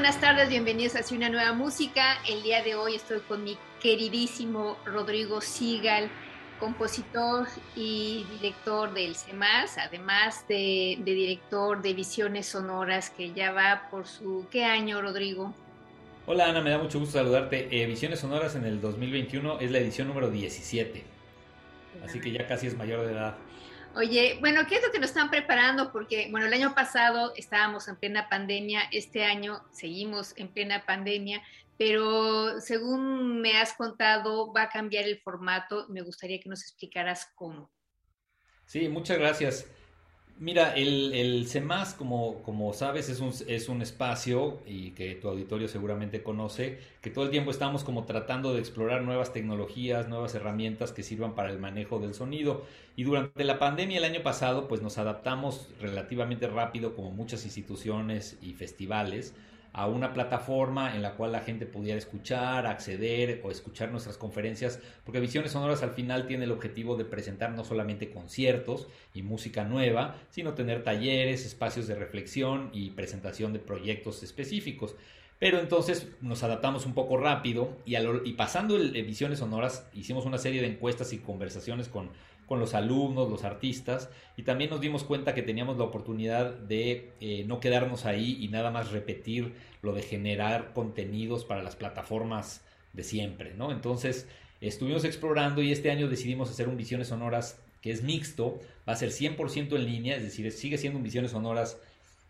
Buenas tardes, bienvenidos a una nueva música. El día de hoy estoy con mi queridísimo Rodrigo Sigal, compositor y director del CEMAS, además de, director de Visiones Sonoras, que ya va por su... ¿Qué año, Rodrigo? Hola Ana, me da mucho gusto saludarte. Eh, Visiones Sonoras en el 2021 es la edición número 17, así que ya casi es mayor de edad. Oye, bueno, ¿qué es lo que nos están preparando? Porque, bueno, el año pasado estábamos en plena pandemia, este año seguimos en plena pandemia, pero según me has contado, va a cambiar el formato. Me gustaría que nos explicaras cómo. Sí, muchas gracias. Mira, el, el CEMAS, como, como sabes, es un, es un espacio y que tu auditorio seguramente conoce, que todo el tiempo estamos como tratando de explorar nuevas tecnologías, nuevas herramientas que sirvan para el manejo del sonido. Y durante la pandemia el año pasado, pues nos adaptamos relativamente rápido, como muchas instituciones y festivales, a una plataforma en la cual la gente pudiera escuchar, acceder o escuchar nuestras conferencias, porque Visiones Sonoras al final tiene el objetivo de presentar no solamente conciertos y música nueva, sino tener talleres, espacios de reflexión y presentación de proyectos específicos. Pero entonces nos adaptamos un poco rápido y, pasando el, Visiones Sonoras hicimos una serie de encuestas y conversaciones con con los alumnos, los artistas, y también nos dimos cuenta que teníamos la oportunidad de eh, no quedarnos ahí y nada más repetir lo de generar contenidos para las plataformas de siempre, ¿no? Entonces estuvimos explorando y este año decidimos hacer un Visiones Sonoras que es mixto, va a ser 100% en línea, es decir, sigue siendo un Visiones Sonoras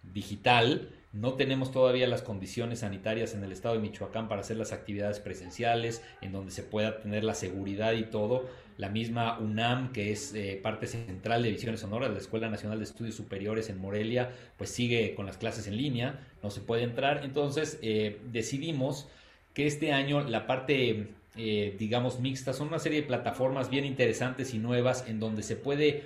digital, no tenemos todavía las condiciones sanitarias en el estado de Michoacán para hacer las actividades presenciales, en donde se pueda tener la seguridad y todo. La misma UNAM, que es eh, parte central de Visiones Sonoras, la Escuela Nacional de Estudios Superiores en Morelia, pues sigue con las clases en línea, no se puede entrar. Entonces eh, decidimos que este año la parte, eh, digamos, mixta son una serie de plataformas bien interesantes y nuevas en donde se puede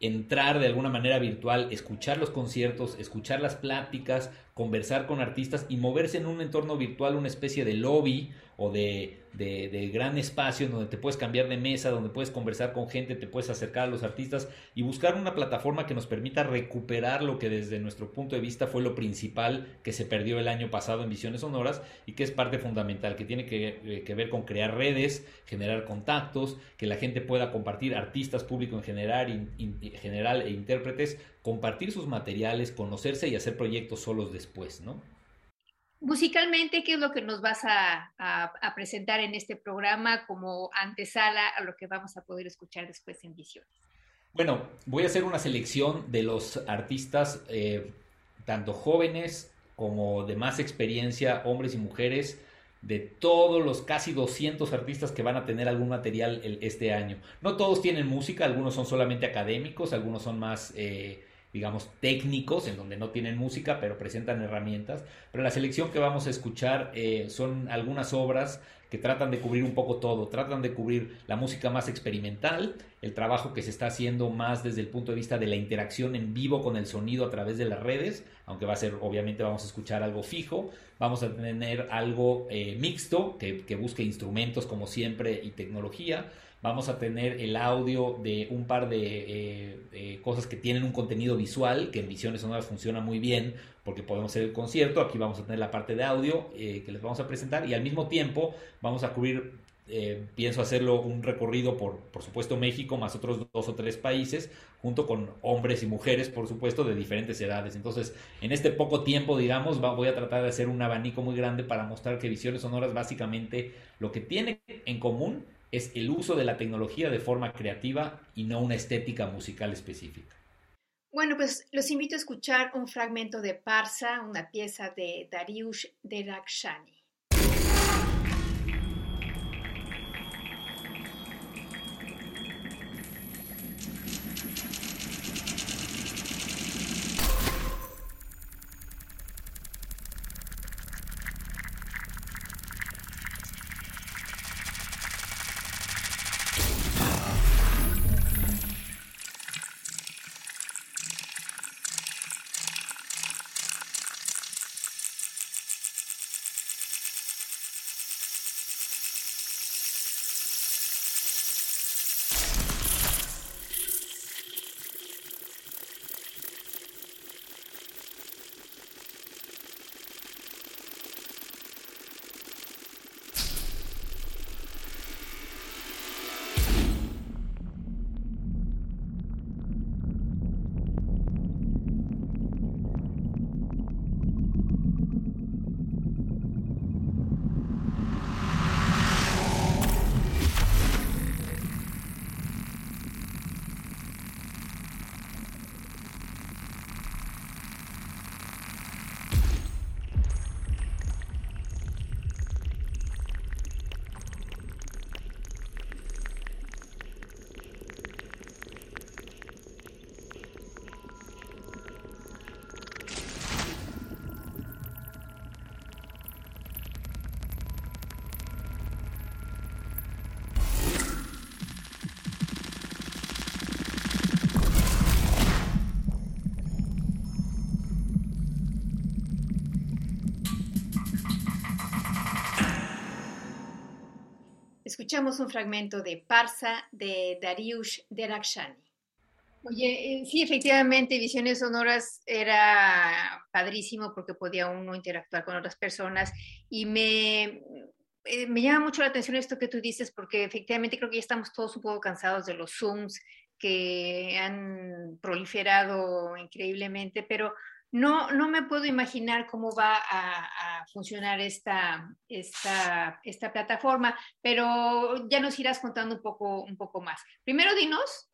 entrar de alguna manera virtual, escuchar los conciertos, escuchar las pláticas, conversar con artistas y moverse en un entorno virtual, una especie de lobby o de, de, gran espacio donde te puedes cambiar de mesa, donde puedes conversar con gente, te puedes acercar a los artistas y buscar una plataforma que nos permita recuperar lo que desde nuestro punto de vista fue lo principal que se perdió el año pasado en Visiones Sonoras y que es parte fundamental, que tiene que, eh, ver con crear redes, generar contactos, que la gente pueda compartir, artistas, público en general, general e intérpretes, compartir sus materiales, conocerse y hacer proyectos solos después, ¿no? Musicalmente, ¿qué es lo que nos vas a, presentar en este programa como antesala a lo que vamos a poder escuchar después en Visiones? Bueno, voy a hacer una selección de los artistas, eh, tanto jóvenes como de más experiencia, hombres y mujeres, de todos los casi 200 artistas que van a tener algún material este año. No todos tienen música, algunos son solamente académicos, algunos son más... Eh, digamos, técnicos, en donde no tienen música, pero presentan herramientas. Pero la selección que vamos a escuchar eh, son algunas obras que tratan de cubrir un poco todo, tratan de cubrir la música más experimental, el trabajo que se está haciendo más desde el punto de vista de la interacción en vivo con el sonido a través de las redes, aunque va a ser, obviamente vamos a escuchar algo fijo, vamos a tener algo eh, mixto, que, que busque instrumentos como siempre y tecnología, Vamos a tener el audio de un par de eh, cosas que tienen un contenido visual, que en Visiones Sonoras funciona muy bien porque podemos hacer el concierto. Aquí vamos a tener la parte de audio eh, que les vamos a presentar y al mismo tiempo vamos a cubrir eh, pienso hacerlo un recorrido por, por supuesto, México, más otros dos o tres países, junto con hombres y mujeres, por supuesto, de diferentes edades. Entonces, en este poco tiempo, digamos, voy a tratar de hacer un abanico muy grande para mostrar que Visiones Sonoras básicamente lo que tiene en común es el uso de la tecnología de forma creativa y no una estética musical específica. Bueno, pues los invito a escuchar un fragmento de Parsa, una pieza de Dariush Derakshani. Escuchamos un fragmento de Parsa de Dariush Derakshani. Oye, eh, sí, efectivamente, Visiones Sonoras era padrísimo porque podía uno interactuar con otras personas y me, eh, me llama mucho la atención esto que tú dices porque efectivamente creo que ya estamos todos un poco cansados de los Zooms que han proliferado increíblemente, pero no, no me puedo imaginar cómo va a, funcionar esta, esta, plataforma, pero ya nos irás contando un poco, un poco más. Primero dinos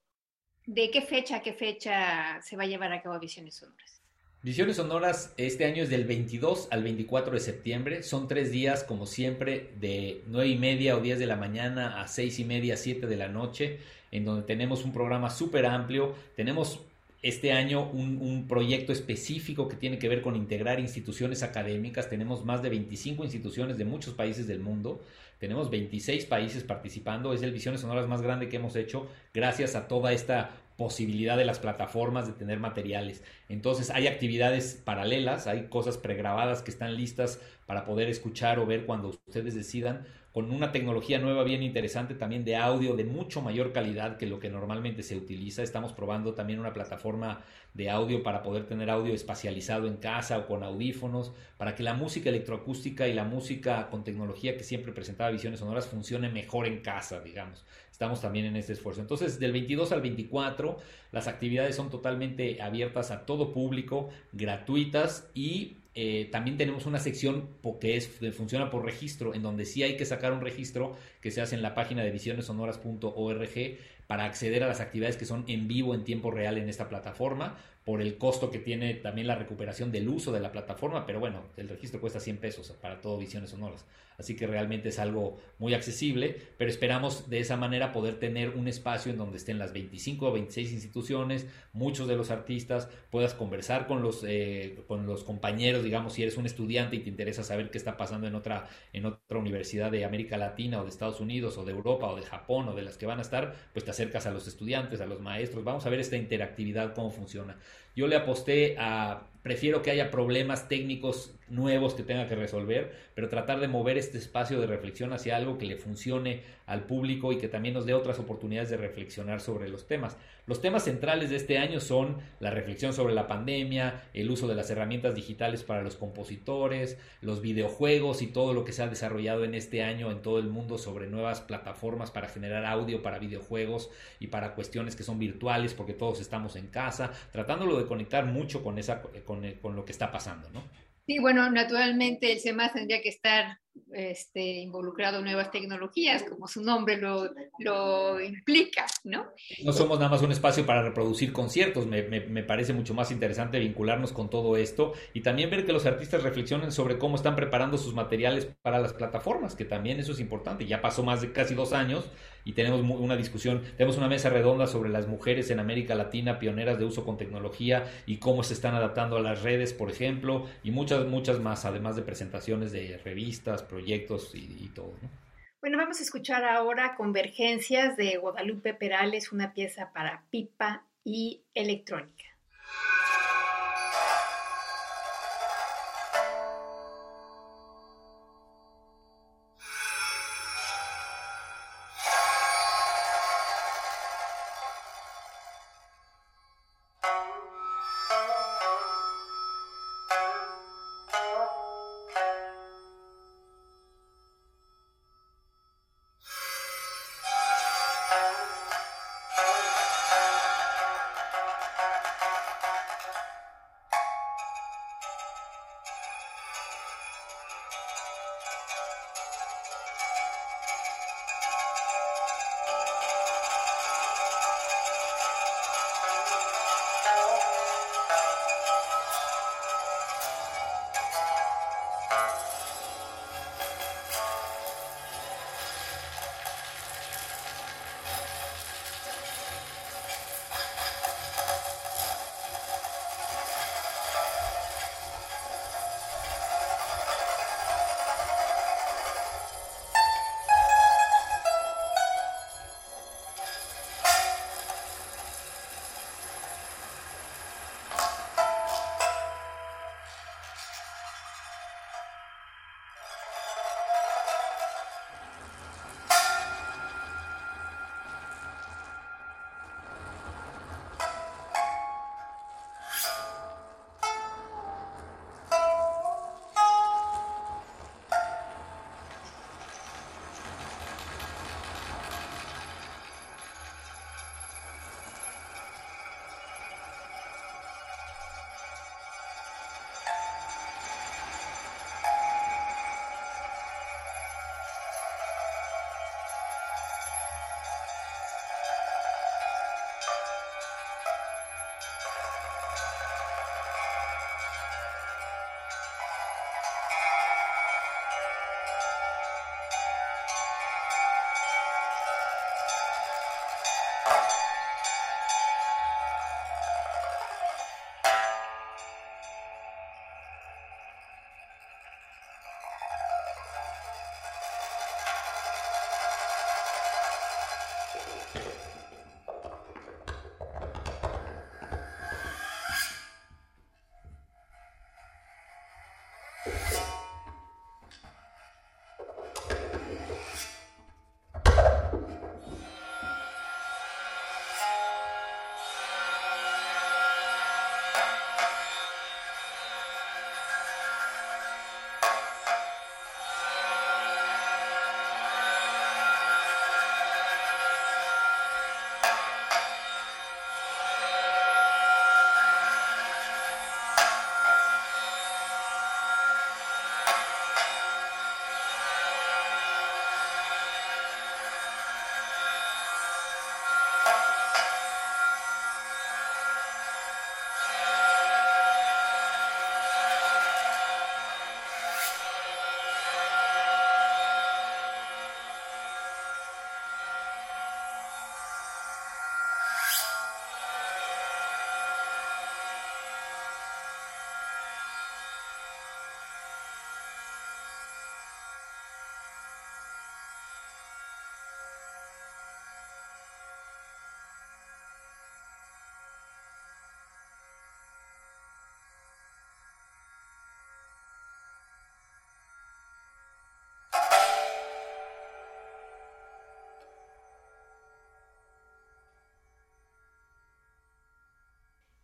de qué fecha qué fecha se va a llevar a cabo Visiones Sonoras. Visiones Sonoras este año es del 22 al 24 de septiembre. Son tres días, como siempre, de 9 y media o 10 de la mañana a 6 y media, 7 de la noche, en donde tenemos un programa súper amplio. Tenemos este año un, proyecto específico que tiene que ver con integrar instituciones académicas. Tenemos más de 25 instituciones de muchos países del mundo. Tenemos 26 países participando. Es el Visiones Sonoras más grande que hemos hecho gracias a toda esta posibilidad de las plataformas de tener materiales. Entonces hay actividades paralelas, hay cosas pregrabadas que están listas para poder escuchar o ver cuando ustedes decidan con una tecnología nueva bien interesante también de audio de mucho mayor calidad que lo que normalmente se utiliza. Estamos probando también una plataforma de audio para poder tener audio espacializado en casa o con audífonos, para que la música electroacústica y la música con tecnología que siempre presentaba Visiones Sonoras funcione mejor en casa, digamos. Estamos también en este esfuerzo. Entonces, del 22 al 24, las actividades son totalmente abiertas a todo público, gratuitas y eh, también tenemos una sección que es, funciona por registro, en donde sí hay que sacar un registro que se hace en la página de visionesonoras.org para acceder a las actividades que son en vivo en tiempo real en esta plataforma por el costo que tiene también la recuperación del uso de la plataforma, pero bueno, el registro cuesta 100 pesos para todo Visiones Sonoras, así que realmente es algo muy accesible, pero esperamos de esa manera poder tener un espacio en donde estén las 25 o 26 instituciones, muchos de los artistas, puedas conversar con los, eh, con los compañeros, digamos, si eres un estudiante y te interesa saber qué está pasando en otra, en otra universidad de América Latina o de Estados Unidos o de Europa o de Japón o de las que van a estar, pues te acercas a los estudiantes, a los maestros, vamos a ver esta interactividad, cómo funciona. Yo le aposté a prefiero que haya problemas técnicos nuevos que tenga que resolver, pero tratar de mover este espacio de reflexión hacia algo que le funcione al público y que también nos dé otras oportunidades de reflexionar sobre los temas. Los temas centrales de este año son la reflexión sobre la pandemia, el uso de las herramientas digitales para los compositores, los videojuegos y todo lo que se ha desarrollado en este año en todo el mundo sobre nuevas plataformas para generar audio para videojuegos y para cuestiones que son virtuales porque todos estamos en casa, tratándolo de conectar mucho con, esa, con, con lo que está pasando, ¿no? Sí, bueno, naturalmente el CEMAS tendría que estar este, involucrado en nuevas tecnologías, como su nombre lo, lo, implica, ¿no? No somos nada más un espacio para reproducir conciertos, me, me, me, parece mucho más interesante vincularnos con todo esto y también ver que los artistas reflexionen sobre cómo están preparando sus materiales para las plataformas, que también eso es importante. Ya pasó más de casi dos años y tenemos una discusión, tenemos una mesa redonda sobre las mujeres en América Latina pioneras de uso con tecnología y cómo se están adaptando a las redes, por ejemplo, y muchas, muchas más, además de presentaciones de revistas, proyectos y, todo. ¿no? Bueno, vamos a escuchar ahora Convergencias de Guadalupe Perales, una pieza para pipa y electrónica.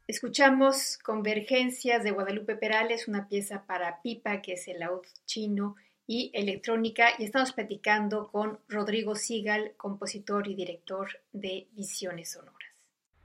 Escuchamos Convergencias de Guadalupe Perales, una pieza para pipa que es el laúd chino y electrónica y estamos platicando con Rodrigo Sigal, compositor y director de Visiones Sonoras.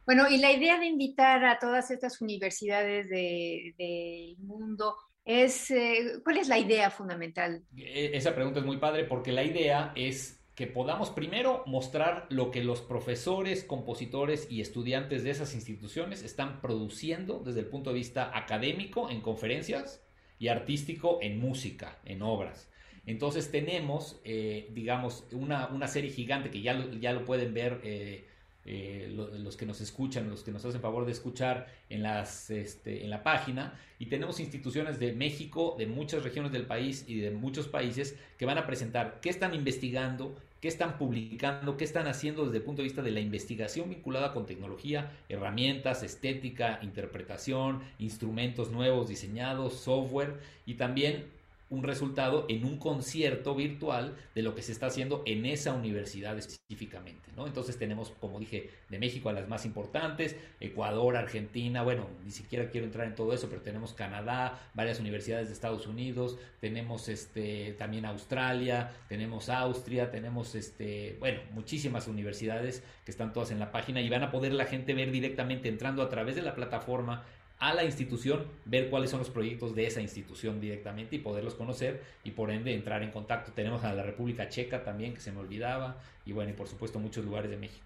Bueno, y la idea de invitar a todas estas universidades del mundo es, eh, ¿cuál es la idea fundamental? E, esa pregunta es muy padre porque la idea es que podamos primero mostrar lo que los profesores, compositores y estudiantes de esas instituciones están produciendo desde el punto de vista académico en conferencias y artístico en música, en obras. Entonces tenemos, eh, digamos, una, una, serie gigante que ya lo, ya lo pueden ver eh, eh, los que nos escuchan, los que nos hacen favor de escuchar en, las, este, en la página. Y tenemos instituciones de México, de muchas regiones del país y de muchos países que van a presentar qué están investigando, qué están publicando, qué están haciendo desde el punto de vista de la investigación vinculada con tecnología, herramientas, estética, interpretación, instrumentos nuevos diseñados, software y también un resultado en un concierto virtual de lo que se está haciendo en esa universidad específicamente, ¿no? Entonces tenemos, como dije, de México a las más importantes, Ecuador, Argentina, bueno, ni siquiera quiero entrar en todo eso, pero tenemos Canadá, varias universidades de Estados Unidos, tenemos este también Australia, tenemos Austria, tenemos este, bueno, muchísimas universidades que están todas en la página y van a poder la gente ver directamente entrando a través de la plataforma a la institución, ver cuáles son los proyectos de esa institución directamente y poderlos conocer y por ende entrar en contacto. Tenemos a la República Checa también, que se me olvidaba, y bueno, y por supuesto muchos lugares de México.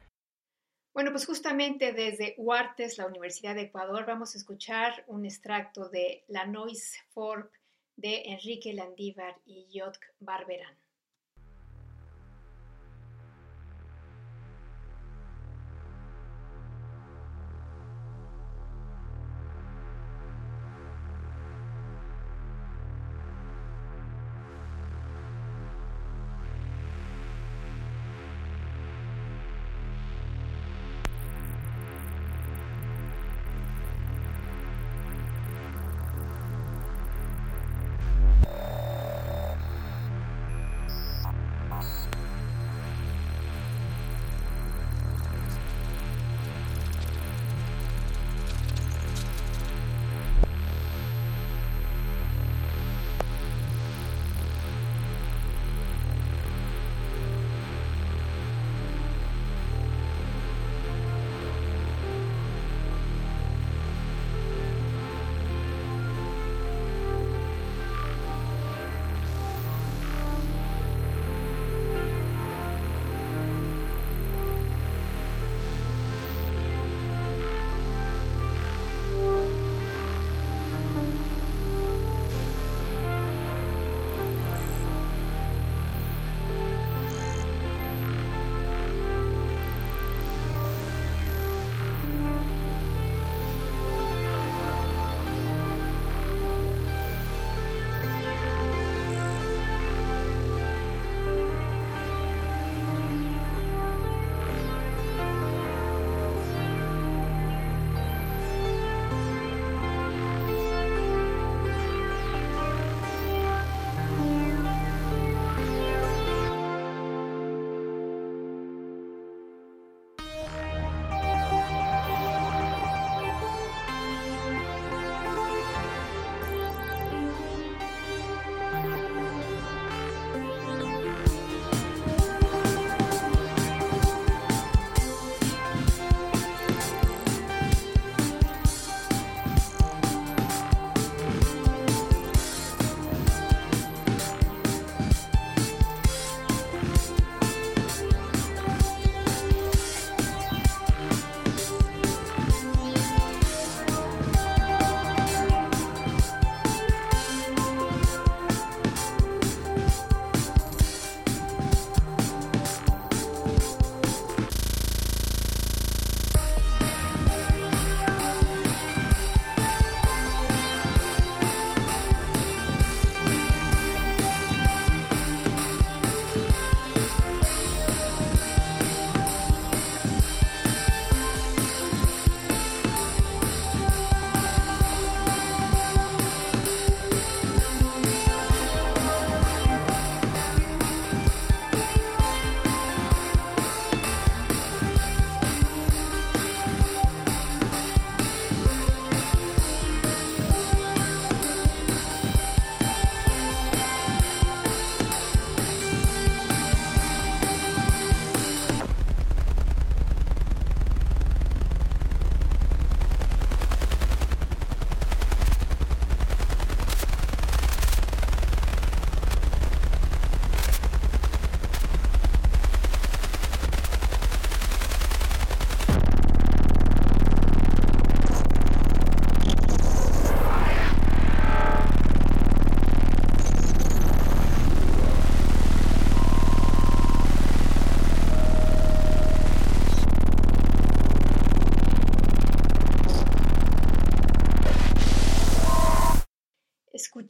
Bueno, pues justamente desde Huartes, la Universidad de Ecuador, vamos a escuchar un extracto de La Noise Forp de Enrique Landívar y Jotk Barberán.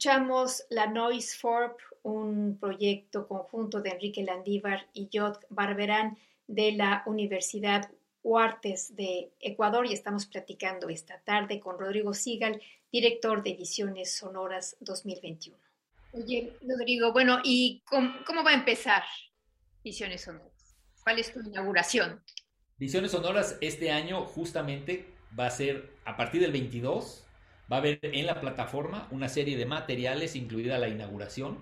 Escuchamos La Noise Forp, un proyecto conjunto de Enrique Landívar y Jod Barberán de la Universidad Huartes de Ecuador y estamos platicando esta tarde con Rodrigo Sigal, director de Visiones Sonoras 2021. Oye, Rodrigo, bueno, ¿y cómo, cómo va a empezar Visiones Sonoras? ¿Cuál es tu inauguración? Visiones Sonoras este año justamente va a ser a partir del 22 Va a haber en la plataforma una serie de materiales, incluida la inauguración,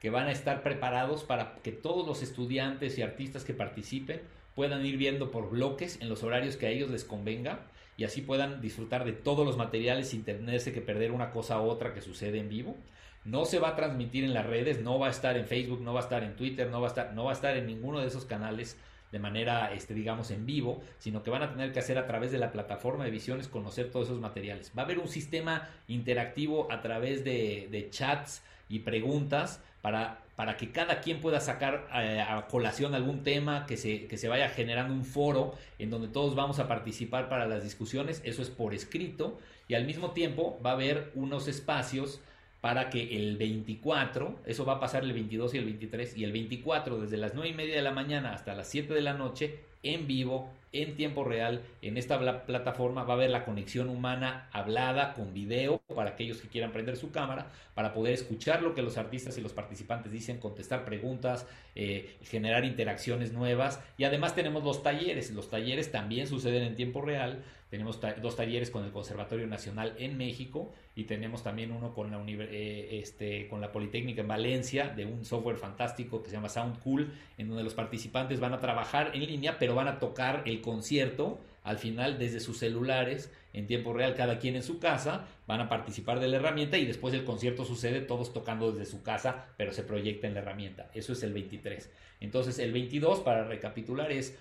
que van a estar preparados para que todos los estudiantes y artistas que participen puedan ir viendo por bloques en los horarios que a ellos les convenga y así puedan disfrutar de todos los materiales sin tenerse que perder una cosa u otra que sucede en vivo. No se va a transmitir en las redes, no va a estar en Facebook, no va a estar en Twitter, no va a estar, no va a estar en ninguno de esos canales de manera, este, digamos, en vivo, sino que van a tener que hacer a través de la plataforma de visiones conocer todos esos materiales. Va a haber un sistema interactivo a través de, chats y preguntas para, para, que cada quien pueda sacar eh, a colación algún tema, que se, que se vaya generando un foro en donde todos vamos a participar para las discusiones, eso es por escrito, y al mismo tiempo va a haber unos espacios para que el 24, eso va a pasar el 22 y el 23, y el 24 desde las 9 y media de la mañana hasta las 7 de la noche, en vivo, en tiempo real, en esta plataforma va a haber la conexión humana hablada con video para aquellos que quieran prender su cámara, para poder escuchar lo que los artistas y los participantes dicen, contestar preguntas, eh, generar interacciones nuevas, y además tenemos los talleres, los talleres también suceden en tiempo real, tenemos dos talleres con el Conservatorio Nacional en México y tenemos también uno con la, eh, este, con la Politécnica en Valencia de un software fantástico que se llama Sound Cool, en donde los participantes van a trabajar en línea, pero van a tocar el concierto al final desde sus celulares en tiempo real, cada quien en su casa, van a participar de la herramienta y después el concierto sucede todos tocando desde su casa, pero se proyecta en la herramienta. Eso es el 23. Entonces el 22, para recapitular, es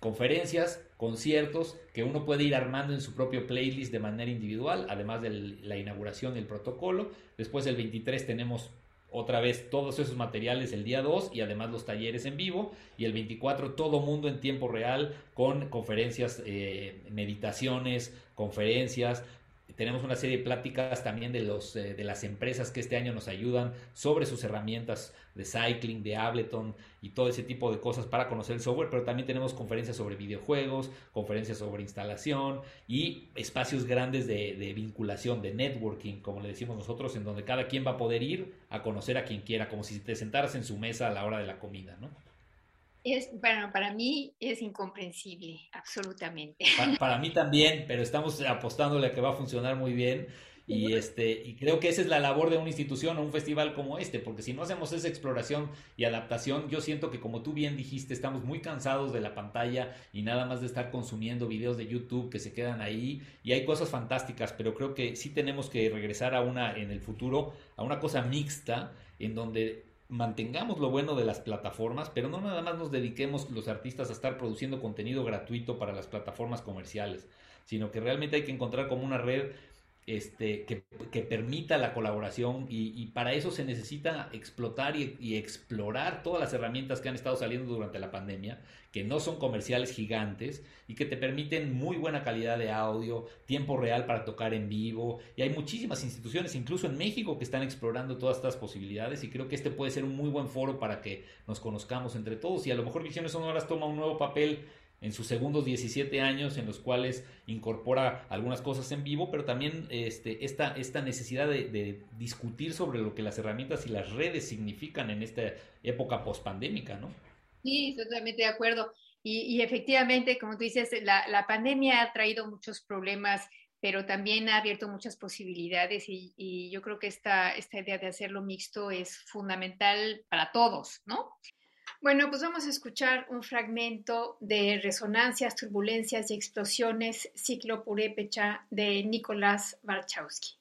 conferencias, conciertos que uno puede ir armando en su propio playlist de manera individual, además de la inauguración del protocolo. Después el 23 tenemos otra vez todos esos materiales el día 2 y además los talleres en vivo y el 24 todo mundo en tiempo real con conferencias, eh, meditaciones, conferencias, tenemos una serie de pláticas también de, los, eh, de las empresas que este año nos ayudan sobre sus herramientas de cycling, de Ableton y todo ese tipo de cosas para conocer el software, pero también tenemos conferencias sobre videojuegos, conferencias sobre instalación y espacios grandes de, de vinculación, de networking, como le decimos nosotros, en donde cada quien va a poder ir a conocer a quien quiera, como si te sentaras en su mesa a la hora de la comida, ¿no? Es, bueno, para mí es incomprensible, absolutamente. Para, mí también, pero estamos apostándole a que va a funcionar muy bien. Y, este, y creo que esa es la labor de una institución o un festival como este, porque si no hacemos esa exploración y adaptación, yo siento que como tú bien dijiste, estamos muy cansados de la pantalla y nada más de estar consumiendo videos de YouTube que se quedan ahí y hay cosas fantásticas, pero creo que sí tenemos que regresar a una en el futuro, a una cosa mixta en donde mantengamos lo bueno de las plataformas, pero no nada más nos dediquemos los artistas a estar produciendo contenido gratuito para las plataformas comerciales, sino que realmente hay que encontrar como una red este, que, permita la colaboración y, para eso se necesita explotar y, explorar todas las herramientas que han estado saliendo durante la pandemia, que no son comerciales gigantes y que te permiten muy buena calidad de audio, tiempo real para tocar en vivo. Y hay muchísimas instituciones, incluso en México, que están explorando todas estas posibilidades y creo que este puede ser un muy buen foro para que nos conozcamos entre todos. Y a lo mejor Visiones Sonoras toma un nuevo papel en sus segundos 17 años en los cuales incorpora algunas cosas en vivo, pero también este, esta, esta necesidad de, discutir sobre lo que las herramientas y las redes significan en esta época pospandémica, ¿no? Sí, totalmente de acuerdo. Y, efectivamente, como tú dices, la, la, pandemia ha traído muchos problemas, pero también ha abierto muchas posibilidades y, y yo creo que esta, esta idea de hacerlo mixto es fundamental para todos, ¿no? Bueno, pues vamos a escuchar un fragmento de Resonancias, Turbulencias y Explosiones, ciclo purépecha de Nicolás Barchowski.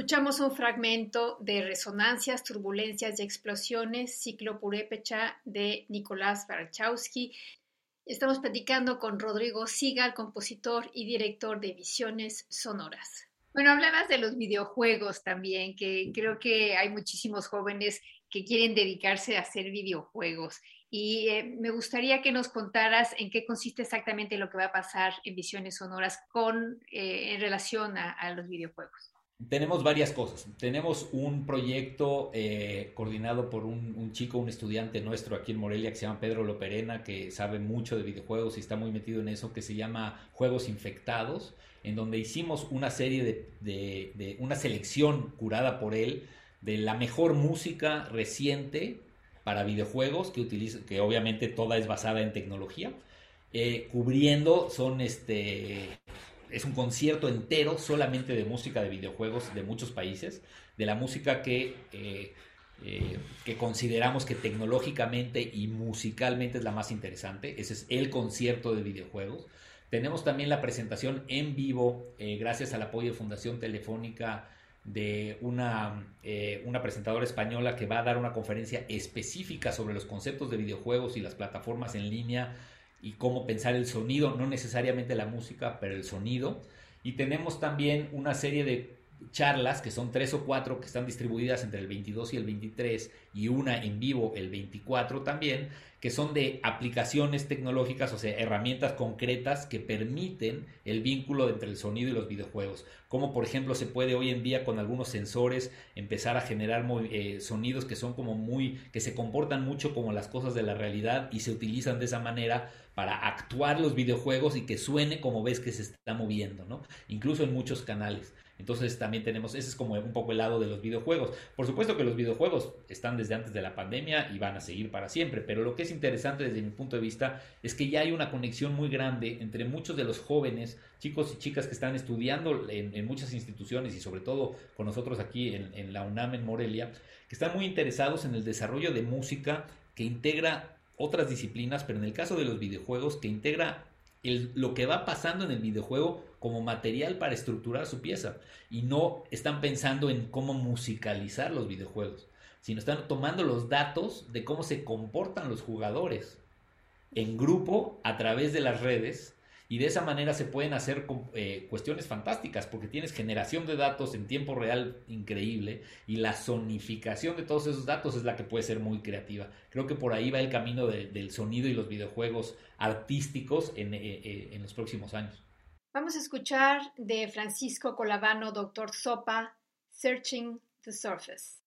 Escuchamos un fragmento de Resonancias, Turbulencias y Explosiones, ciclo Purépecha de Nicolás Barachowski. Estamos platicando con Rodrigo Sigal, compositor y director de Visiones Sonoras. Bueno, hablabas de los videojuegos también, que creo que hay muchísimos jóvenes que quieren dedicarse a hacer videojuegos. Y eh, me gustaría que nos contaras en qué consiste exactamente lo que va a pasar en Visiones Sonoras con, eh, en relación a los videojuegos. Tenemos varias cosas. Tenemos un proyecto eh, coordinado por un, chico, un estudiante nuestro aquí en Morelia que se llama Pedro Loperena, que sabe mucho de videojuegos y está muy metido en eso, que se llama Juegos Infectados, en donde hicimos una serie de, una selección curada por él de la mejor música reciente para videojuegos que utiliza, que obviamente toda es basada en tecnología, eh, cubriendo son este es un concierto entero solamente de música de videojuegos de muchos países, de la música que, eh, eh, que consideramos que tecnológicamente y musicalmente es la más interesante. Ese es el concierto de videojuegos. Tenemos también la presentación en vivo, eh, gracias al apoyo de Fundación Telefónica, de una, una presentadora española que va a dar una conferencia específica sobre los conceptos de videojuegos y las plataformas en línea y cómo pensar el sonido, no necesariamente la música, pero el sonido. Y tenemos también una serie de charlas, que son tres o cuatro que están distribuidas entre el 22 y el 23, y una en vivo el 24 también, que son de aplicaciones tecnológicas, o sea, herramientas concretas que permiten el vínculo entre el sonido y los videojuegos. Como por ejemplo se puede hoy en día con algunos sensores empezar a generar eh, sonidos que son como muy, que se comportan mucho como las cosas de la realidad y se utilizan de esa manera para actuar los videojuegos y que suene como ves que se está moviendo, ¿no? Incluso en muchos canales. Entonces también tenemos, ese es como un poco el lado de los videojuegos. Por supuesto que los videojuegos están desde antes de la pandemia y van a seguir para siempre, pero lo que es interesante desde mi punto de vista es que ya hay una conexión muy grande entre muchos de los jóvenes, chicos y chicas que están estudiando en, muchas instituciones y sobre todo con nosotros aquí en, en la UNAM en Morelia, que están muy interesados en el desarrollo de música que integra otras disciplinas, pero en el caso de los videojuegos, que integra lo que va pasando en el videojuego como material para estructurar su pieza. Y no están pensando en cómo musicalizar los videojuegos, sino están tomando los datos de cómo se comportan los jugadores en grupo a través de las redes y de esa manera se pueden hacer eh, cuestiones fantásticas porque tienes generación de datos en tiempo real increíble y la zonificación de todos esos datos es la que puede ser muy creativa. Creo que por ahí va el camino del sonido y los videojuegos artísticos en, eh, eh, en los próximos años. Vamos a escuchar de Francisco Colavano, Doctor Sopa, Searching the Surface.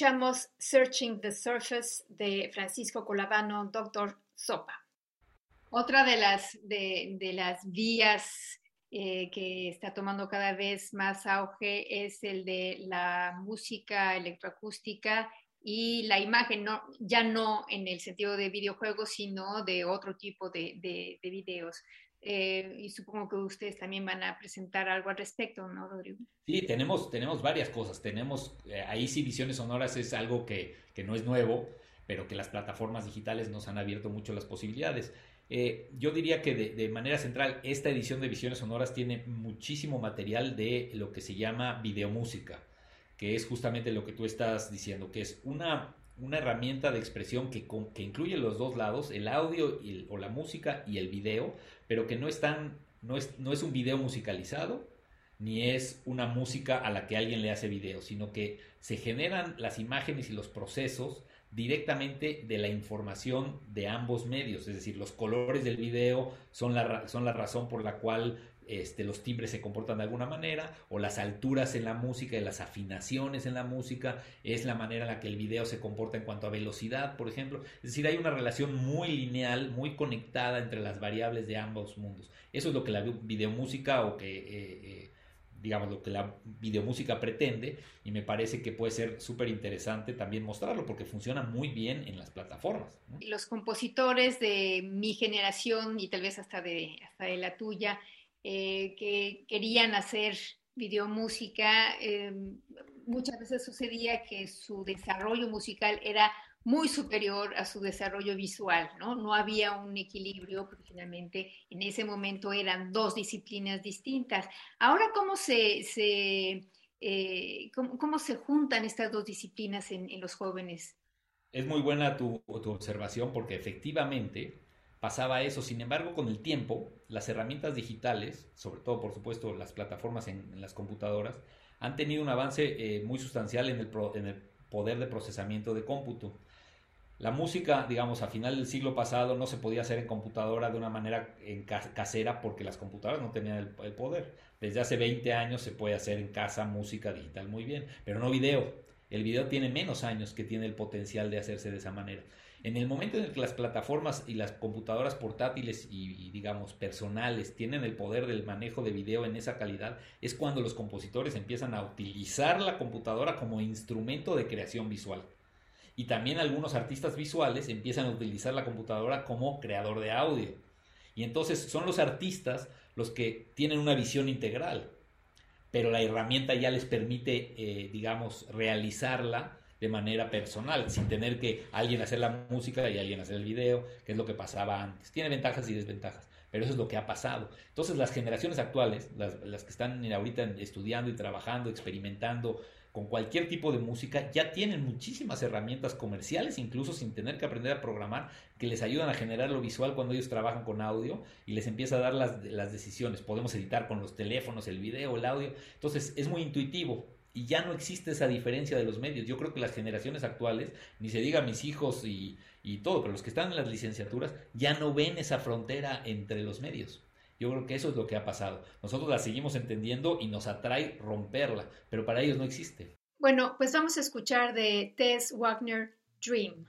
Escuchamos Searching the Surface de Francisco Colabano, Doctor Sopa. Otra de las, de, las vías eh, que está tomando cada vez más auge es el de la música electroacústica y la imagen, no, ya no en el sentido de videojuegos, sino de otro tipo de, de, videos. Eh, y supongo que ustedes también van a presentar algo al respecto, ¿no, Rodrigo? Sí, tenemos, tenemos varias cosas. Tenemos, eh, ahí sí, Visiones Sonoras es algo que, que, no es nuevo, pero que las plataformas digitales nos han abierto mucho las posibilidades. Eh, yo diría que de, de, manera central, esta edición de Visiones Sonoras tiene muchísimo material de lo que se llama videomúsica que es justamente lo que tú estás diciendo, que es una, una herramienta de expresión que, incluye los dos lados, el audio o la música y el video, pero que no es, no, es, no es un video musicalizado, ni es una música a la que alguien le hace video, sino que se generan las imágenes y los procesos directamente de la información de ambos medios, es decir, los colores del video son la, son la razón por la cual este, los timbres se comportan de alguna manera, o las alturas en la música y las afinaciones en la música, es la manera en la que el video se comporta en cuanto a velocidad, por ejemplo. Es decir, hay una relación muy lineal, muy conectada entre las variables de ambos mundos. Eso es lo que la videomúsica o que... Eh, eh, digamos, lo que la videomúsica pretende y me parece que puede ser súper interesante también mostrarlo porque funciona muy bien en las plataformas. Los compositores de mi generación y tal vez hasta de, hasta de la tuya, eh, que querían hacer videomúsica, eh, muchas veces sucedía que su desarrollo musical era muy superior a su desarrollo visual, ¿no? No había un equilibrio, finalmente en ese momento eran dos disciplinas distintas. Ahora, ¿cómo se, se eh, cómo, se juntan estas dos disciplinas en, en, los jóvenes? Es muy buena tu, tu observación porque efectivamente pasaba eso. Sin embargo, con el tiempo, las herramientas digitales, sobre todo por supuesto las plataformas en, las computadoras, han tenido un avance eh, muy sustancial en el, en el, poder de procesamiento de cómputo. La música, digamos, a final del siglo pasado no se podía hacer en computadora de una manera en casera porque las computadoras no tenían el poder. Desde hace 20 años se puede hacer en casa música digital muy bien, pero no video. El video tiene menos años que tiene el potencial de hacerse de esa manera. En el momento en el que las plataformas y las computadoras portátiles y, digamos personales tienen el poder del manejo de video en esa calidad, es cuando los compositores empiezan a utilizar la computadora como instrumento de creación visual. Y también algunos artistas visuales empiezan a utilizar la computadora como creador de audio. Y entonces son los artistas los que tienen una visión integral, pero la herramienta ya les permite, eh, digamos, realizarla de manera personal, sin tener que alguien hacer la música y alguien hacer el video, que es lo que pasaba antes. Tiene ventajas y desventajas, pero eso es lo que ha pasado. Entonces las generaciones actuales, las, las que están ahorita estudiando y trabajando, experimentando con cualquier tipo de música, ya tienen muchísimas herramientas comerciales, incluso sin tener que aprender a programar, que les ayudan a generar lo visual cuando ellos trabajan con audio y les empieza a dar las, las decisiones. Podemos editar con los teléfonos, el video, el audio. Entonces es muy intuitivo y ya no existe esa diferencia de los medios. Yo creo que las generaciones actuales, ni se diga mis hijos y, y, todo, pero los que están en las licenciaturas ya no ven esa frontera entre los medios. Yo creo que eso es lo que ha pasado. Nosotros la seguimos entendiendo y nos atrae romperla, pero para ellos no existe. Bueno, pues vamos a escuchar de Tess Wagner Dream.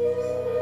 Música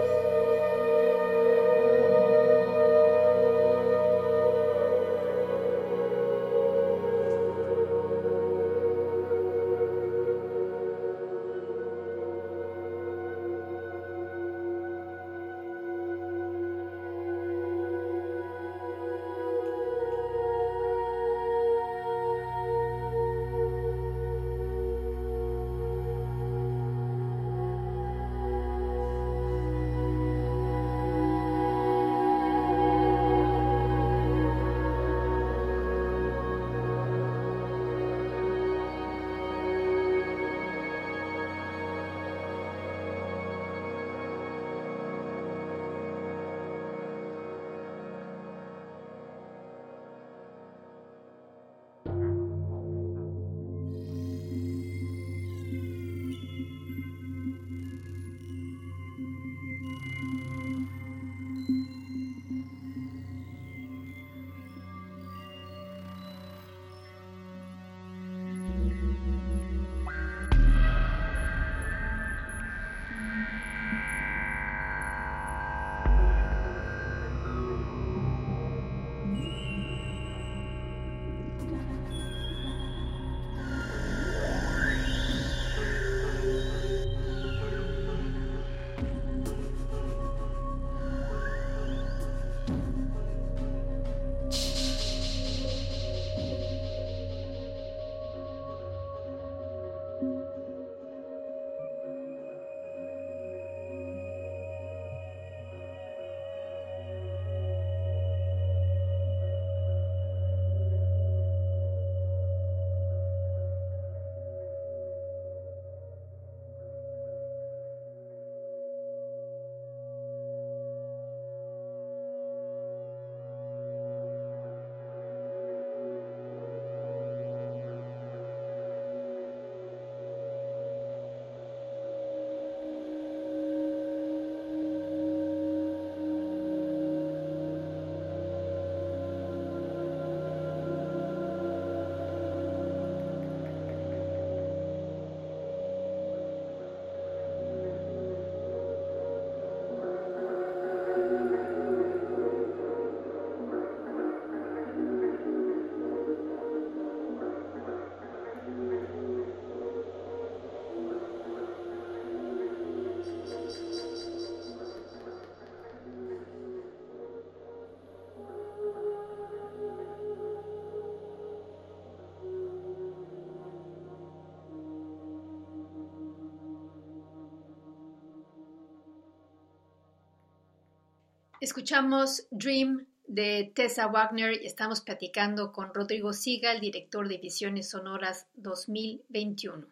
Escuchamos Dream de Tessa Wagner y estamos platicando con Rodrigo Siga, el director de Visiones Sonoras 2021.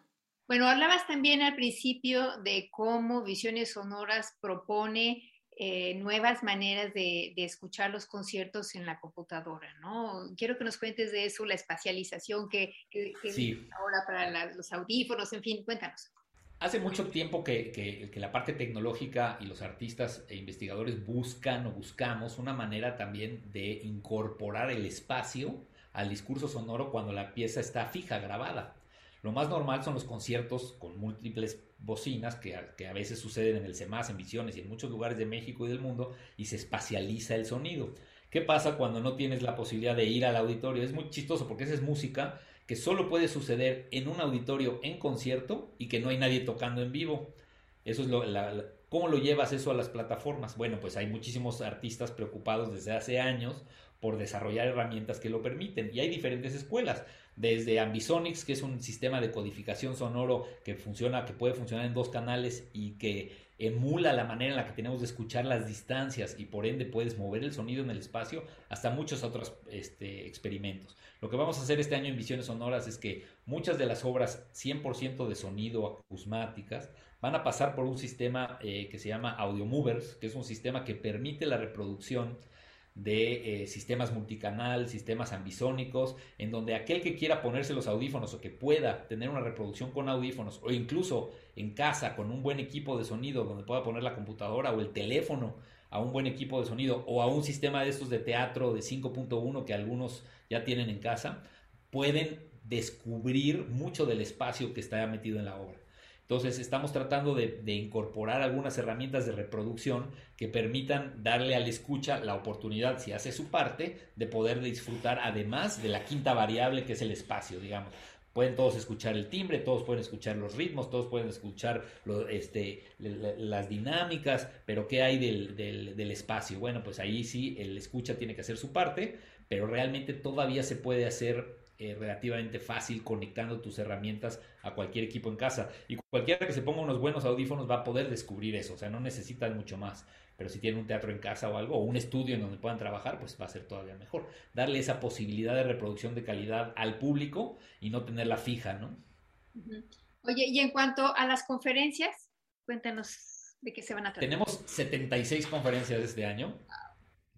Bueno, hablabas también al principio de cómo Visiones Sonoras propone eh, nuevas maneras de, escuchar los conciertos en la computadora, ¿no? Quiero que nos cuentes de eso, la espacialización que, que, ahora para los audífonos, en fin, cuéntanos. Hace mucho tiempo que, la parte tecnológica y los artistas e investigadores buscan o buscamos una manera también de incorporar el espacio al discurso sonoro cuando la pieza está fija, grabada. Lo más normal son los conciertos con múltiples bocinas que a, veces suceden en el CEMAS, en Visiones y en muchos lugares de México y del mundo y se espacializa el sonido. ¿Qué pasa cuando no tienes la posibilidad de ir al auditorio? Es muy chistoso porque esa es música que solo puede suceder en un auditorio en concierto y que no hay nadie tocando en vivo. Eso es lo, ¿Cómo lo llevas eso a las plataformas? Bueno, pues hay muchísimos artistas preocupados desde hace años por desarrollar herramientas que lo permiten y hay diferentes escuelas desde Ambisonics, que es un sistema de codificación sonoro que funciona, que puede funcionar en dos canales y que emula la manera en la que tenemos de escuchar las distancias y por ende puedes mover el sonido en el espacio, hasta muchos otros este, experimentos. Lo que vamos a hacer este año en Visiones Sonoras es que muchas de las obras 100% de sonido acusmáticas van a pasar por un sistema eh, que se llama Audio Movers, que es un sistema que permite la reproducción de eh, sistemas multicanal, sistemas ambisónicos, en donde aquel que quiera ponerse los audífonos o que pueda tener una reproducción con audífonos o incluso en casa con un buen equipo de sonido donde pueda poner la computadora o el teléfono a un buen equipo de sonido o a un sistema de estos de teatro de 5.1 que algunos ya tienen en casa, pueden descubrir mucho del espacio que está metido en la obra. Entonces estamos tratando de, incorporar algunas herramientas de reproducción que permitan darle al escucha la oportunidad, si hace su parte, de poder disfrutar además de la quinta variable que es el espacio, digamos. Pueden todos escuchar el timbre, todos pueden escuchar los ritmos, todos pueden escuchar este, las dinámicas, pero ¿qué hay del, del espacio? Bueno, pues ahí sí el escucha tiene que hacer su parte, pero realmente todavía se puede hacer eh, relativamente fácil conectando tus herramientas a cualquier equipo en casa. Y cualquiera que se ponga unos buenos audífonos va a poder descubrir eso, o sea, no necesitan mucho más. Pero si tienen un teatro en casa o algo, o un estudio en donde puedan trabajar, pues va a ser todavía mejor. Darle esa posibilidad de reproducción de calidad al público y no tenerla fija, ¿no? Oye, y en cuanto a las conferencias, cuéntanos de qué se van a tratar. Tenemos 76 conferencias este año,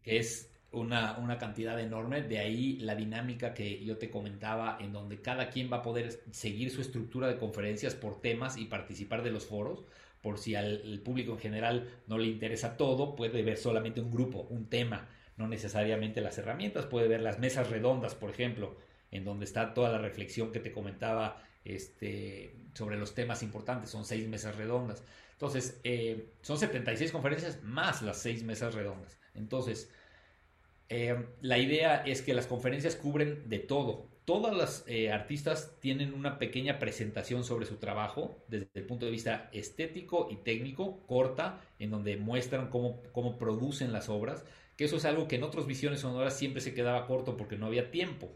que es una, una, cantidad enorme. De ahí la dinámica que yo te comentaba, en donde cada quien va a poder seguir su estructura de conferencias por temas y participar de los foros. Por si al público en general no le interesa todo, puede ver solamente un grupo, un tema, no necesariamente las herramientas. Puede ver las mesas redondas, por ejemplo, en donde está toda la reflexión que te comentaba este, sobre los temas importantes. Son seis mesas redondas. Entonces, eh, son 76 conferencias más las seis mesas redondas. Entonces, eh, la idea es que las conferencias cubren de todo. Todas las eh, artistas tienen una pequeña presentación sobre su trabajo desde el punto de vista estético y técnico, corta, en donde muestran cómo, cómo producen las obras, que eso es algo que en otras visiones sonoras siempre se quedaba corto porque no había tiempo.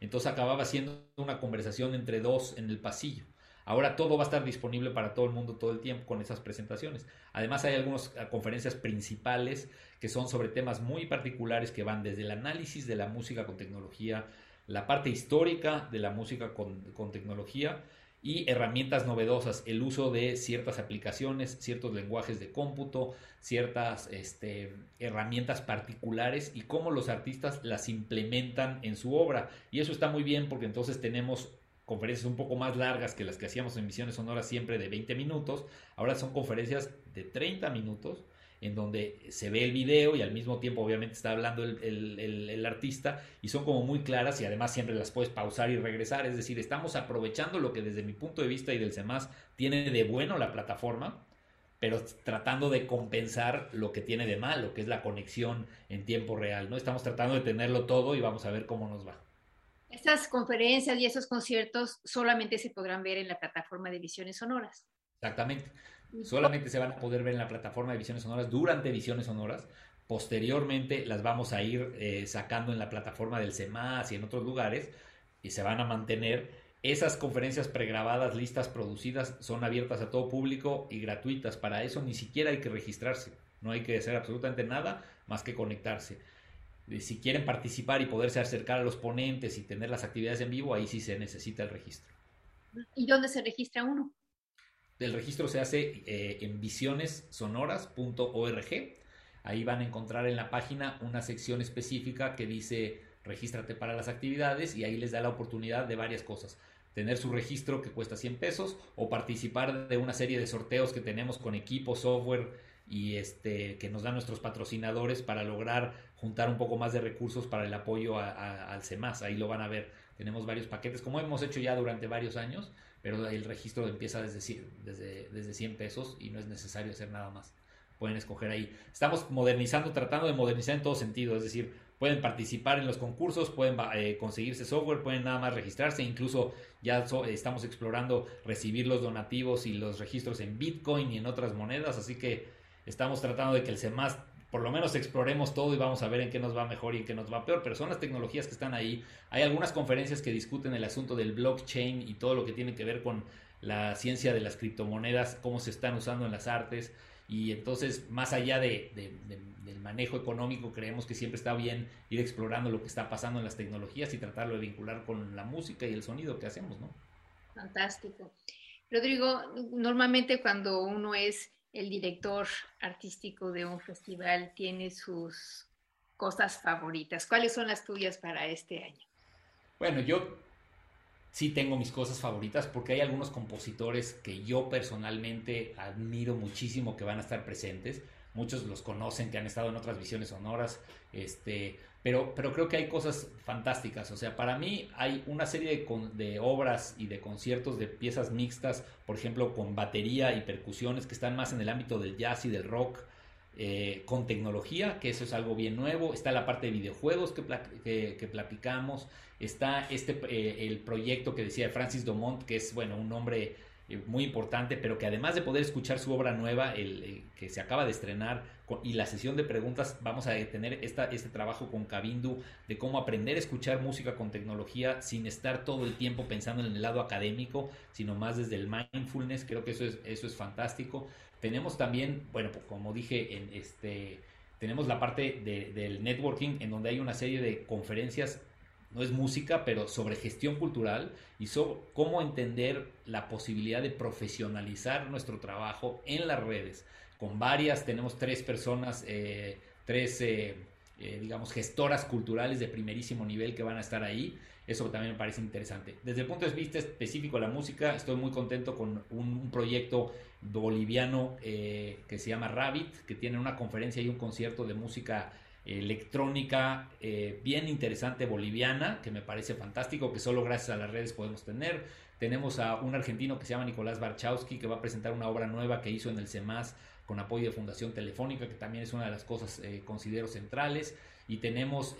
Entonces acababa siendo una conversación entre dos en el pasillo. Ahora todo va a estar disponible para todo el mundo todo el tiempo con esas presentaciones. Además hay algunas eh, conferencias principales que son sobre temas muy particulares que van desde el análisis de la música con tecnología, la parte histórica de la música con, tecnología y herramientas novedosas, el uso de ciertas aplicaciones, ciertos lenguajes de cómputo, ciertas este, herramientas particulares y cómo los artistas las implementan en su obra. Y eso está muy bien porque entonces tenemos conferencias un poco más largas que las que hacíamos en misiones sonoras siempre de 20 minutos, ahora son conferencias de 30 minutos en donde se ve el video y al mismo tiempo obviamente está hablando el, artista y son como muy claras y además siempre las puedes pausar y regresar, es decir, estamos aprovechando lo que desde mi punto de vista y del CEMAS tiene de bueno la plataforma, pero tratando de compensar lo que tiene de malo, que es la conexión en tiempo real, ¿no? Estamos tratando de tenerlo todo y vamos a ver cómo nos va. Estas conferencias y esos conciertos solamente se podrán ver en la plataforma de Visiones Sonoras. Exactamente. Solamente se van a poder ver en la plataforma de Visiones Sonoras durante Visiones Sonoras. Posteriormente las vamos a ir eh, sacando en la plataforma del CEMAS y en otros lugares y se van a mantener. Esas conferencias pregrabadas, listas, producidas, son abiertas a todo público y gratuitas. Para eso ni siquiera hay que registrarse. No hay que hacer absolutamente nada más que conectarse. Si quieren participar y poderse acercar a los ponentes y tener las actividades en vivo, ahí sí se necesita el registro. ¿Y dónde se registra uno? El registro se hace eh, en visionessonoras.org. Ahí van a encontrar en la página una sección específica que dice regístrate para las actividades y ahí les da la oportunidad de varias cosas. Tener su registro que cuesta 100 pesos o participar de una serie de sorteos que tenemos con equipo, software y este que nos dan nuestros patrocinadores para lograr juntar un poco más de recursos para el apoyo al CEMAS. Ahí lo van a ver. Tenemos varios paquetes, como hemos hecho ya durante varios años, pero el registro empieza desde, desde, desde 100 pesos y no es necesario hacer nada más. Pueden escoger ahí. Estamos modernizando, tratando de modernizar en todo sentido, es decir, pueden participar en los concursos, pueden eh, conseguirse software, pueden nada más registrarse, incluso ya estamos explorando recibir los donativos y los registros en Bitcoin y en otras monedas, así que estamos tratando de que el CEMAS por lo menos exploremos todo y vamos a ver en qué nos va mejor y en qué nos va peor, pero son las tecnologías que están ahí. Hay algunas conferencias que discuten el asunto del blockchain y todo lo que tiene que ver con la ciencia de las criptomonedas, cómo se están usando en las artes. Y entonces, más allá de, del manejo económico, creemos que siempre está bien ir explorando lo que está pasando en las tecnologías y tratarlo de vincular con la música y el sonido que hacemos, ¿no? Fantástico. Rodrigo, normalmente cuando uno es el director artístico de un festival, tiene sus cosas favoritas. ¿Cuáles son las tuyas para este año? Bueno, yo sí tengo mis cosas favoritas porque hay algunos compositores que yo personalmente admiro muchísimo que van a estar presentes. Muchos los conocen, que han estado en otras visiones sonoras, este, pero, pero creo que hay cosas fantásticas. O sea, para mí hay una serie de, de obras y de conciertos de piezas mixtas, por ejemplo, con batería y percusiones que están más en el ámbito del jazz y del rock. Eh, con tecnología, que eso es algo bien nuevo. Está la parte de videojuegos que, que, platicamos. Está este, eh, el proyecto que decía Francis Domont, que es, bueno, un hombre muy importante, pero que además de poder escuchar su obra nueva, el, que se acaba de estrenar, y la sesión de preguntas, vamos a tener esta, este trabajo con Cabindu de cómo aprender a escuchar música con tecnología sin estar todo el tiempo pensando en el lado académico, sino más desde el mindfulness. Creo que eso es, eso es fantástico. Tenemos también, bueno, pues, como dije, en este, tenemos la parte del networking en donde hay una serie de conferencias, no es música, pero sobre gestión cultural y sobre cómo entender la posibilidad de profesionalizar nuestro trabajo en las redes. Con varias, tenemos tres personas, eh, tres, eh, eh, digamos, gestoras culturales de primerísimo nivel que van a estar ahí. Eso también me parece interesante. Desde el punto de vista específico de la música, estoy muy contento con un, proyecto boliviano que se llama Rabbit, que tiene una conferencia y un concierto de música electrónica eh, bien interesante boliviana, que me parece fantástico, que solo gracias a las redes podemos tener. Tenemos a un argentino que se llama Nicolás Barchowski, que va a presentar una obra nueva que hizo en el CEMAS con apoyo de Fundación Telefónica, que también es una de las cosas eh, considero centrales. Y tenemos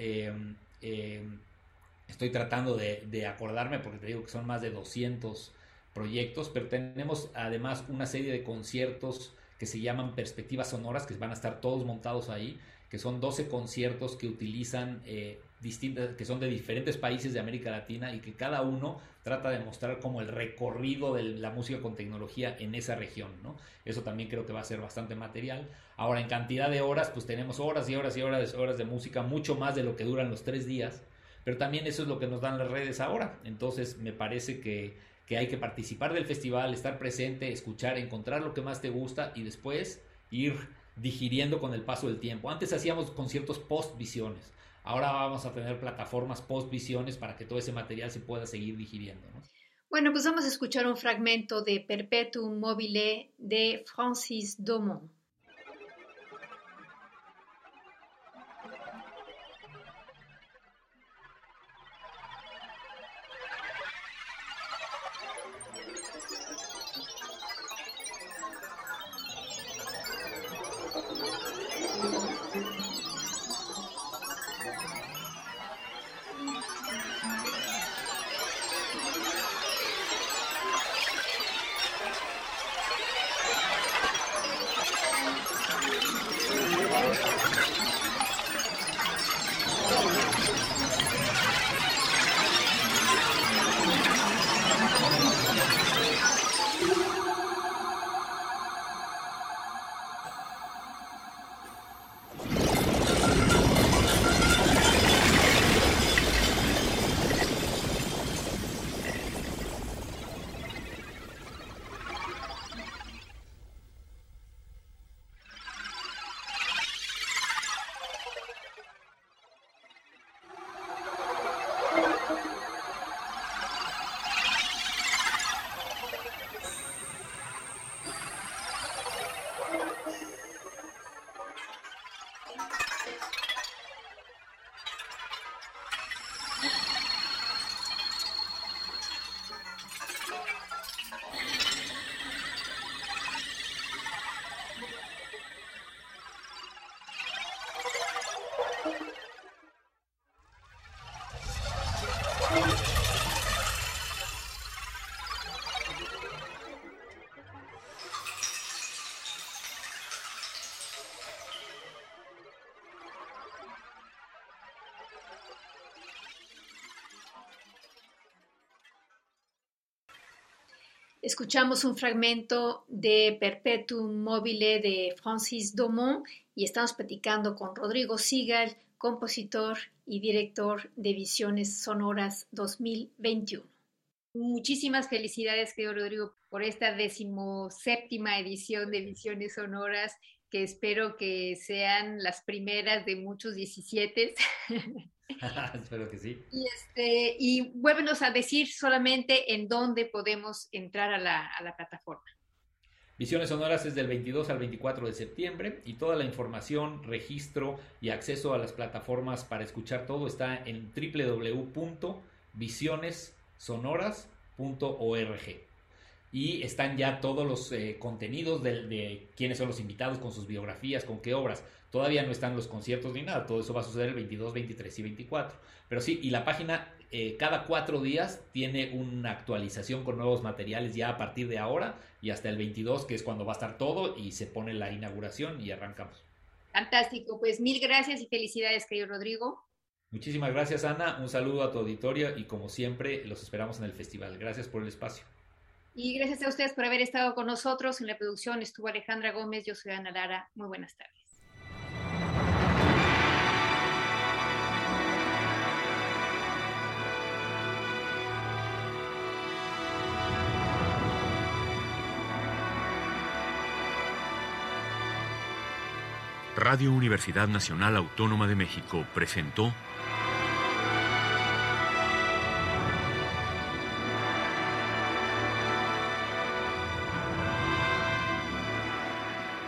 Estoy tratando de, acordarme porque te digo que son más de 200 proyectos, pero tenemos además una serie de conciertos que se llaman Perspectivas Sonoras, que van a estar todos montados ahí, que son 12 conciertos que utilizan eh, distintas, que son de diferentes países de América Latina y que cada uno trata de mostrar como el recorrido de la música con tecnología en esa región, ¿no? Eso también creo que va a ser bastante material. Ahora, en cantidad de horas, pues tenemos horas y horas y horas, horas de música, mucho más de lo que duran los tres días pero también eso es lo que nos dan las redes ahora. Entonces me parece que, que hay que participar del festival, estar presente, escuchar, encontrar lo que más te gusta y después ir digiriendo con el paso del tiempo. Antes hacíamos conciertos post visiones. Ahora vamos a tener plataformas post visiones para que todo ese material se pueda seguir digiriendo. Bueno, pues vamos a escuchar un fragmento de Perpetuum mobile de Francis Domont. Escuchamos un fragmento de Perpetuum mobile de Francis Domont y estamos platicando con Rodrigo Sigal, compositor y director de Visiones Sonoras 2021. Muchísimas felicidades, querido Rodrigo, por esta decimoséptima edición de Visiones Sonoras, que espero que sean las primeras de muchos 17. Espero que sí. Y, este, y vuélvenos a decir solamente en dónde podemos entrar a la, a la plataforma. Visiones Sonoras es del 22 al 24 de septiembre y toda la información, registro y acceso a las plataformas para escuchar todo está en www.visionessonoras.org. Y están ya todos los eh, contenidos de, de quiénes son los invitados con sus biografías, con qué obras. Todavía no están los conciertos ni nada, todo eso va a suceder el 22, 23 y 24. Pero sí, y la página eh, cada cuatro días tiene una actualización con nuevos materiales ya a partir de ahora y hasta el 22, que es cuando va a estar todo y se pone la inauguración y arrancamos. Fantástico, pues mil gracias y felicidades, querido Rodrigo. Muchísimas gracias, Ana. Un saludo a tu auditorio y como siempre, los esperamos en el festival. Gracias por el espacio. Y gracias a ustedes por haber estado con nosotros. En la producción estuvo Alejandra Gómez, yo soy Ana Lara. Muy buenas tardes. Radio Universidad Nacional Autónoma de México presentó